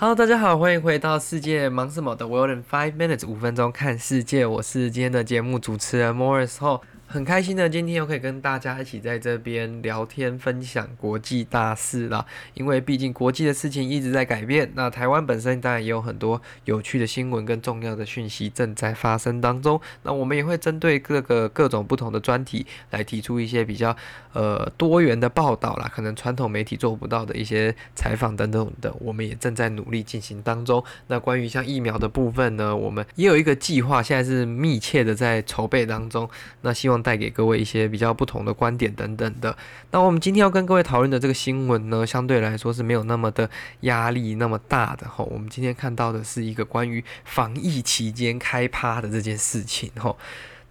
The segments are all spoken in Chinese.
Hello，大家好，欢迎回到世界忙什么的 World in Five Minutes 五分钟看世界，我是今天的节目主持人 Morris 后。很开心的，今天又可以跟大家一起在这边聊天，分享国际大事了。因为毕竟国际的事情一直在改变，那台湾本身当然也有很多有趣的新闻跟重要的讯息正在发生当中。那我们也会针对各个各种不同的专题来提出一些比较呃多元的报道啦，可能传统媒体做不到的一些采访等等的，我们也正在努力进行当中。那关于像疫苗的部分呢，我们也有一个计划，现在是密切的在筹备当中。那希望。带给各位一些比较不同的观点等等的。那我们今天要跟各位讨论的这个新闻呢，相对来说是没有那么的压力那么大的哈。我们今天看到的是一个关于防疫期间开趴的这件事情哈。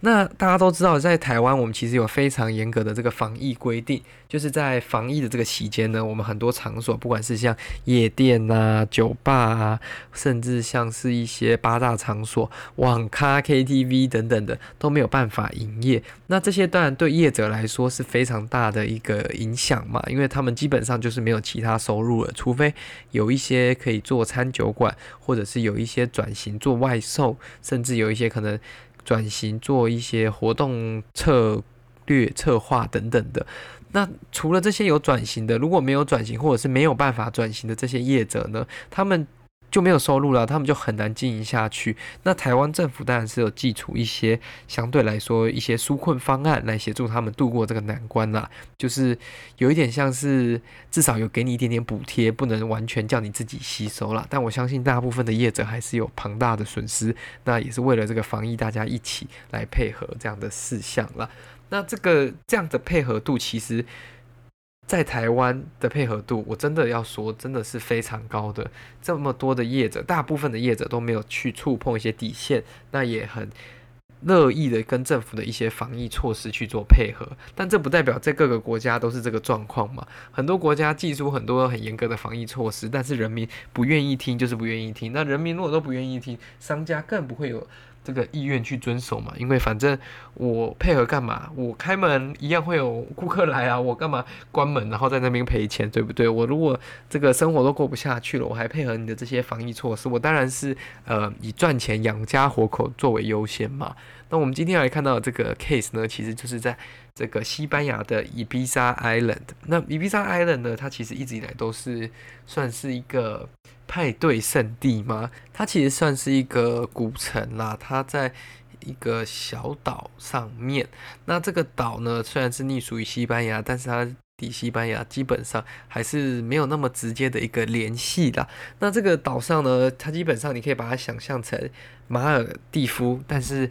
那大家都知道，在台湾，我们其实有非常严格的这个防疫规定，就是在防疫的这个期间呢，我们很多场所，不管是像夜店啊、酒吧啊，甚至像是一些八大场所、网咖、KTV 等等的，都没有办法营业。那这些当然对业者来说是非常大的一个影响嘛，因为他们基本上就是没有其他收入了，除非有一些可以做餐酒馆，或者是有一些转型做外售，甚至有一些可能。转型做一些活动策略策划等等的，那除了这些有转型的，如果没有转型或者是没有办法转型的这些业者呢，他们。就没有收入了，他们就很难经营下去。那台湾政府当然是有祭出一些相对来说一些纾困方案来协助他们度过这个难关啦，就是有一点像是至少有给你一点点补贴，不能完全叫你自己吸收了。但我相信大部分的业者还是有庞大的损失，那也是为了这个防疫，大家一起来配合这样的事项了。那这个这样的配合度其实。在台湾的配合度，我真的要说，真的是非常高的。这么多的业者，大部分的业者都没有去触碰一些底线，那也很乐意的跟政府的一些防疫措施去做配合。但这不代表在各个国家都是这个状况嘛？很多国家祭出很多很严格的防疫措施，但是人民不愿意听，就是不愿意听。那人民如果都不愿意听，商家更不会有。这个意愿去遵守嘛，因为反正我配合干嘛？我开门一样会有顾客来啊，我干嘛关门然后在那边赔钱，对不对？我如果这个生活都过不下去了，我还配合你的这些防疫措施，我当然是呃以赚钱养家活口作为优先嘛。那我们今天来看到这个 case 呢，其实就是在这个西班牙的 Ibiza Island。那 Ibiza Island 呢，它其实一直以来都是算是一个派对圣地嘛。它其实算是一个古城啦，它在一个小岛上面。那这个岛呢，虽然是隶属于西班牙，但是它离西班牙基本上还是没有那么直接的一个联系的。那这个岛上呢，它基本上你可以把它想象成马尔地夫，但是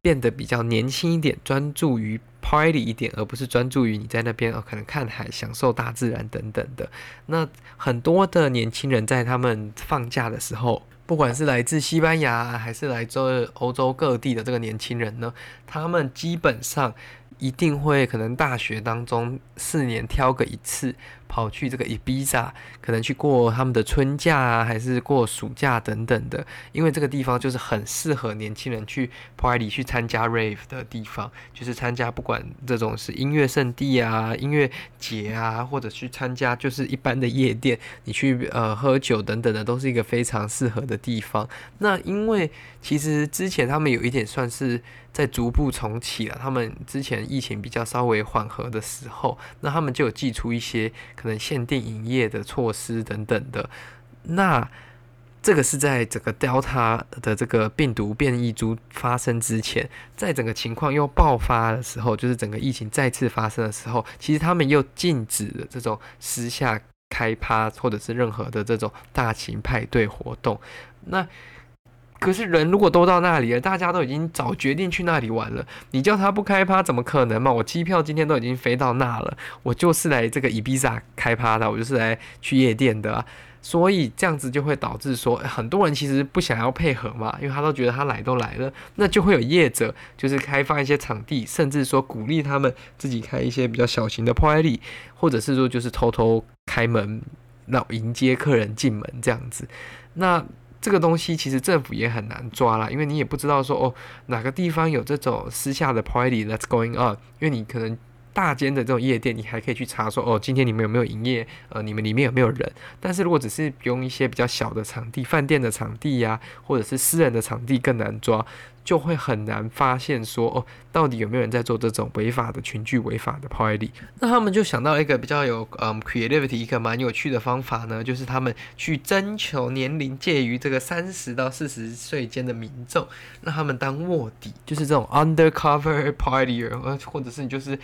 变得比较年轻一点，专注于 party 一点，而不是专注于你在那边哦，可能看海、享受大自然等等的。那很多的年轻人在他们放假的时候，不管是来自西班牙还是来自欧洲各地的这个年轻人呢，他们基本上。一定会可能大学当中四年挑个一次跑去这个 Ibiza，可能去过他们的春假啊，还是过暑假等等的。因为这个地方就是很适合年轻人去 party 去参加 rave 的地方，就是参加不管这种是音乐圣地啊、音乐节啊，或者去参加就是一般的夜店，你去呃喝酒等等的，都是一个非常适合的地方。那因为其实之前他们有一点算是。在逐步重启了，他们之前疫情比较稍微缓和的时候，那他们就有寄出一些可能限定营业的措施等等的。那这个是在整个 Delta 的这个病毒变异株发生之前，在整个情况又爆发的时候，就是整个疫情再次发生的时候，其实他们又禁止了这种私下开趴或者是任何的这种大型派对活动。那可是人如果都到那里了，大家都已经早决定去那里玩了，你叫他不开趴怎么可能嘛？我机票今天都已经飞到那了，我就是来这个伊比萨开趴的，我就是来去夜店的啊，所以这样子就会导致说很多人其实不想要配合嘛，因为他都觉得他来都来了，那就会有业者就是开放一些场地，甚至说鼓励他们自己开一些比较小型的 party，或者是说就是偷偷开门，那迎接客人进门这样子，那。这个东西其实政府也很难抓啦，因为你也不知道说哦哪个地方有这种私下的 party that's going on，因为你可能大间的这种夜店，你还可以去查说，哦，今天你们有没有营业？呃，你们里面有没有人？但是如果只是用一些比较小的场地，饭店的场地呀、或者是私人的场地，更难抓。就会很难发现说哦，到底有没有人在做这种违法的群聚、违法的 party？那他们就想到一个比较有嗯 creativity 一个蛮有趣的方法呢，就是他们去征求年龄介于这个三十到四十岁间的民众，让他们当卧底，就是这种 undercover party，呃，或者是你就是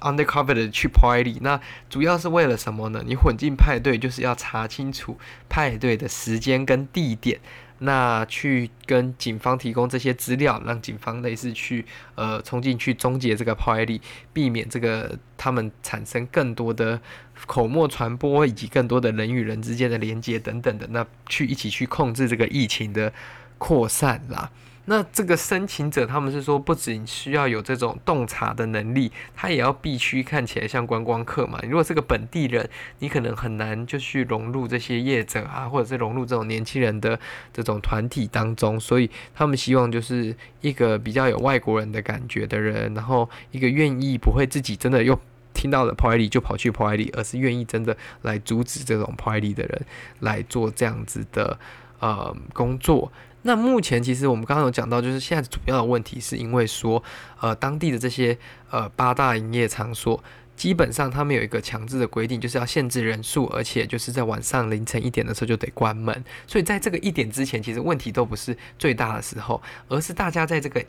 undercover 的去 party。那主要是为了什么呢？你混进派对就是要查清楚派对的时间跟地点。那去跟警方提供这些资料，让警方类似去呃冲进去终结这个 party，避免这个他们产生更多的口沫传播，以及更多的人与人之间的连接等等的，那去一起去控制这个疫情的扩散啦。那这个申请者他们是说，不仅需要有这种洞察的能力，他也要必须看起来像观光客嘛。如果是个本地人，你可能很难就去融入这些业者啊，或者是融入这种年轻人的这种团体当中。所以他们希望就是一个比较有外国人的感觉的人，然后一个愿意不会自己真的又听到了 party 就跑去 party，而是愿意真的来阻止这种 party 的人来做这样子的呃工作。那目前其实我们刚刚有讲到，就是现在主要的问题是因为说，呃，当地的这些呃八大营业场所，基本上他们有一个强制的规定，就是要限制人数，而且就是在晚上凌晨一点的时候就得关门。所以在这个一点之前，其实问题都不是最大的时候，而是大家在这个。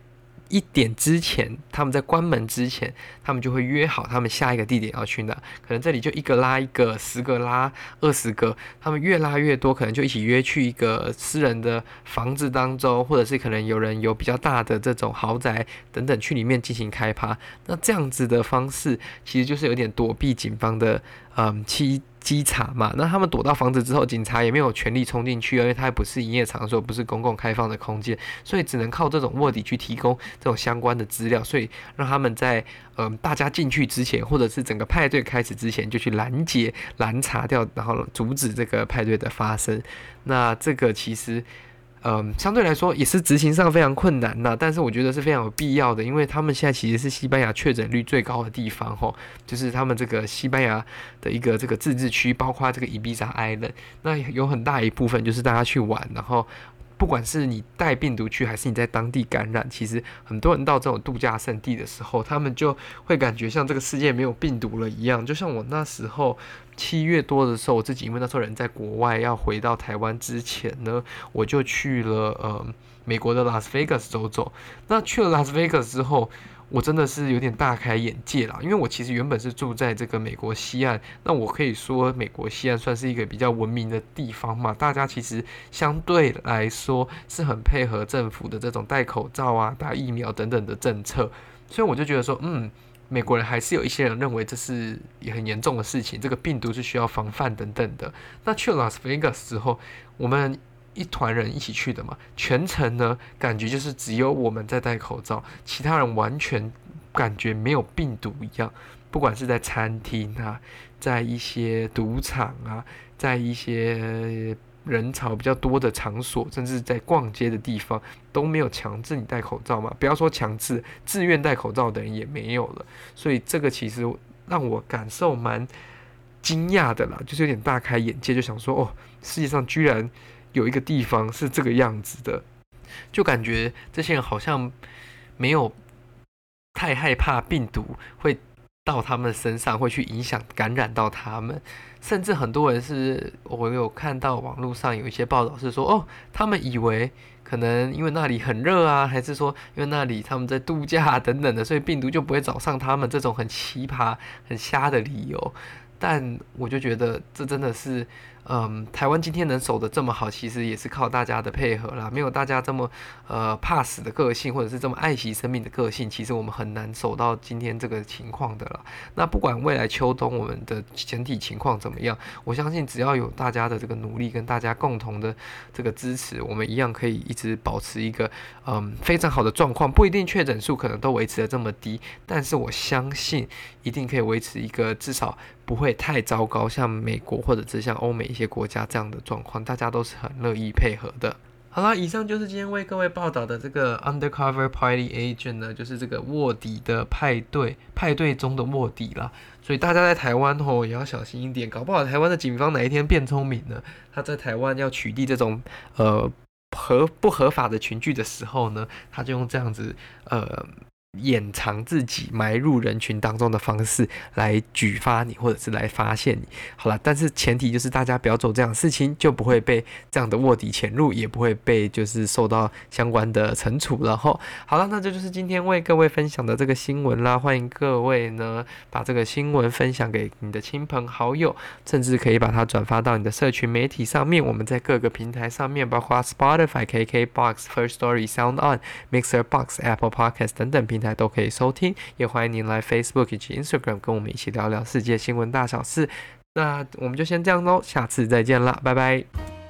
一点之前，他们在关门之前，他们就会约好他们下一个地点要去哪。可能这里就一个拉一个，十个拉二十个，他们越拉越多，可能就一起约去一个私人的房子当中，或者是可能有人有比较大的这种豪宅等等去里面进行开趴。那这样子的方式，其实就是有点躲避警方的嗯期。稽查嘛，那他们躲到房子之后，警察也没有权利冲进去，因为它也不是营业场所，不是公共开放的空间，所以只能靠这种卧底去提供这种相关的资料，所以让他们在嗯、大家进去之前，或者是整个派对开始之前，就去拦截、拦查掉，然后阻止这个派对的发生。那这个其实。嗯，相对来说也是执行上非常困难的，但是我觉得是非常有必要的，因为他们现在其实是西班牙确诊率最高的地方，吼，就是他们这个西班牙的一个这个自治区，包括这个伊比萨 Island，那有很大一部分就是大家去玩，然后。不管是你带病毒去，还是你在当地感染，其实很多人到这种度假胜地的时候，他们就会感觉像这个世界没有病毒了一样。就像我那时候七月多的时候，我自己因为那时候人在国外，要回到台湾之前呢，我就去了呃美国的拉斯维加斯走走。那去了拉斯维加斯之后，我真的是有点大开眼界啦，因为我其实原本是住在这个美国西岸，那我可以说美国西岸算是一个比较文明的地方嘛，大家其实相对来说是很配合政府的这种戴口罩啊、打疫苗等等的政策，所以我就觉得说，嗯，美国人还是有一些人认为这是也很严重的事情，这个病毒是需要防范等等的。那去了拉斯维加斯之后，我们。一团人一起去的嘛，全程呢，感觉就是只有我们在戴口罩，其他人完全感觉没有病毒一样。不管是在餐厅啊，在一些赌场啊，在一些人潮比较多的场所，甚至在逛街的地方，都没有强制你戴口罩嘛。不要说强制，自愿戴口罩的人也没有了。所以这个其实让我感受蛮惊讶的啦，就是有点大开眼界，就想说哦，世界上居然。有一个地方是这个样子的，就感觉这些人好像没有太害怕病毒会到他们身上，会去影响感染到他们。甚至很多人是，我有看到网络上有一些报道是说，哦，他们以为可能因为那里很热啊，还是说因为那里他们在度假等等的，所以病毒就不会找上他们这种很奇葩、很瞎的理由。但我就觉得这真的是。嗯，台湾今天能守得这么好，其实也是靠大家的配合啦。没有大家这么呃怕死的个性，或者是这么爱惜生命的个性，其实我们很难守到今天这个情况的啦。那不管未来秋冬我们的整体情况怎么样，我相信只要有大家的这个努力跟大家共同的这个支持，我们一样可以一直保持一个嗯非常好的状况。不一定确诊数可能都维持得这么低，但是我相信一定可以维持一个至少。不会太糟糕，像美国或者是像欧美一些国家这样的状况，大家都是很乐意配合的。好啦，以上就是今天为各位报道的这个 Undercover Party Agent 呢，就是这个卧底的派对，派对中的卧底啦。所以大家在台湾吼也要小心一点，搞不好台湾的警方哪一天变聪明了，他在台湾要取缔这种呃合不合法的群聚的时候呢，他就用这样子呃。掩藏自己、埋入人群当中的方式来举发你，或者是来发现你。好了，但是前提就是大家不要做这样的事情，就不会被这样的卧底潜入，也不会被就是受到相关的惩处。然后，好了，那这就是今天为各位分享的这个新闻啦。欢迎各位呢把这个新闻分享给你的亲朋好友，甚至可以把它转发到你的社群媒体上面。我们在各个平台上面，包括 Spotify、KKBox、First Story、Sound On、Mixer Box、Apple Podcast 等等平台都可以收听，也欢迎您来 Facebook 以及 Instagram 跟我们一起聊聊世界新闻大小事。那我们就先这样喽，下次再见啦，拜拜。